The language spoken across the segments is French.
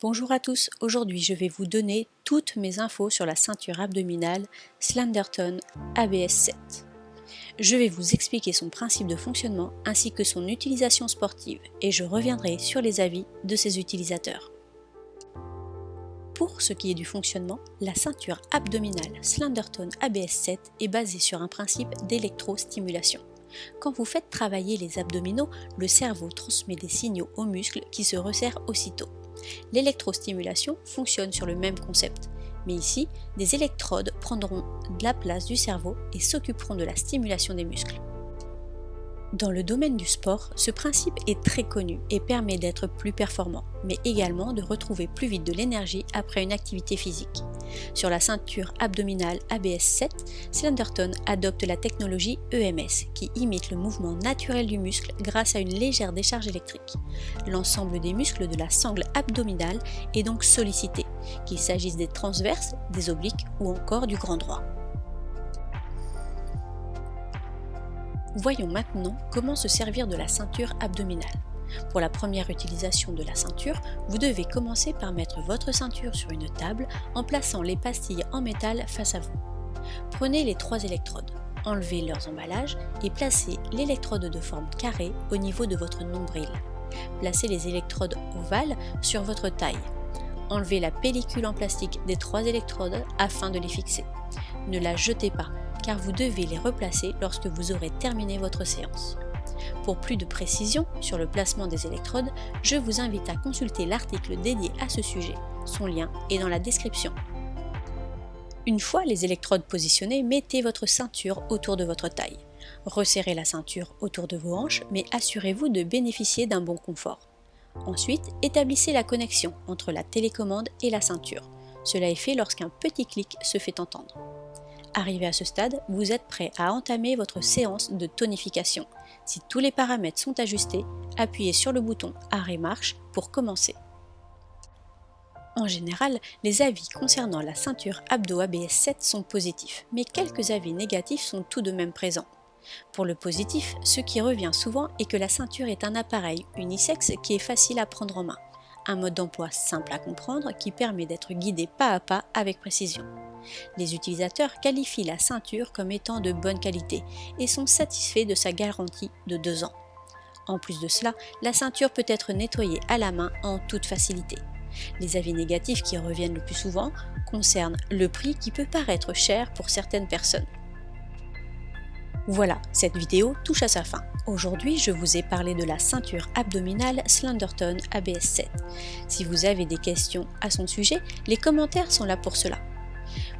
Bonjour à tous, aujourd'hui je vais vous donner toutes mes infos sur la ceinture abdominale Slenderton ABS 7. Je vais vous expliquer son principe de fonctionnement ainsi que son utilisation sportive et je reviendrai sur les avis de ses utilisateurs. Pour ce qui est du fonctionnement, la ceinture abdominale Slenderton ABS 7 est basée sur un principe d'électrostimulation. Quand vous faites travailler les abdominaux, le cerveau transmet des signaux aux muscles qui se resserrent aussitôt. L'électrostimulation fonctionne sur le même concept, mais ici, des électrodes prendront de la place du cerveau et s'occuperont de la stimulation des muscles. Dans le domaine du sport, ce principe est très connu et permet d'être plus performant, mais également de retrouver plus vite de l'énergie après une activité physique. Sur la ceinture abdominale ABS 7, Slenderton adopte la technologie EMS, qui imite le mouvement naturel du muscle grâce à une légère décharge électrique. L'ensemble des muscles de la sangle abdominale est donc sollicité, qu'il s'agisse des transverses, des obliques ou encore du grand droit. Voyons maintenant comment se servir de la ceinture abdominale. Pour la première utilisation de la ceinture, vous devez commencer par mettre votre ceinture sur une table en plaçant les pastilles en métal face à vous. Prenez les trois électrodes, enlevez leurs emballages et placez l'électrode de forme carrée au niveau de votre nombril. Placez les électrodes ovales sur votre taille. Enlevez la pellicule en plastique des trois électrodes afin de les fixer. Ne la jetez pas car vous devez les replacer lorsque vous aurez terminé votre séance. Pour plus de précision sur le placement des électrodes, je vous invite à consulter l'article dédié à ce sujet. Son lien est dans la description. Une fois les électrodes positionnées, mettez votre ceinture autour de votre taille. Resserrez la ceinture autour de vos hanches, mais assurez-vous de bénéficier d'un bon confort. Ensuite, établissez la connexion entre la télécommande et la ceinture. Cela est fait lorsqu'un petit clic se fait entendre. Arrivé à ce stade, vous êtes prêt à entamer votre séance de tonification. Si tous les paramètres sont ajustés, appuyez sur le bouton Arrêt marche pour commencer. En général, les avis concernant la ceinture Abdo ABS 7 sont positifs, mais quelques avis négatifs sont tout de même présents. Pour le positif, ce qui revient souvent est que la ceinture est un appareil unisexe qui est facile à prendre en main, un mode d'emploi simple à comprendre qui permet d'être guidé pas à pas avec précision. Les utilisateurs qualifient la ceinture comme étant de bonne qualité et sont satisfaits de sa garantie de 2 ans. En plus de cela, la ceinture peut être nettoyée à la main en toute facilité. Les avis négatifs qui reviennent le plus souvent concernent le prix qui peut paraître cher pour certaines personnes. Voilà, cette vidéo touche à sa fin. Aujourd'hui, je vous ai parlé de la ceinture abdominale Slenderton ABS 7. Si vous avez des questions à son sujet, les commentaires sont là pour cela.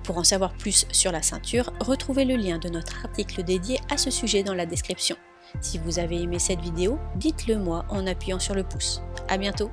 Pour en savoir plus sur la ceinture, retrouvez le lien de notre article dédié à ce sujet dans la description. Si vous avez aimé cette vidéo, dites-le moi en appuyant sur le pouce. A bientôt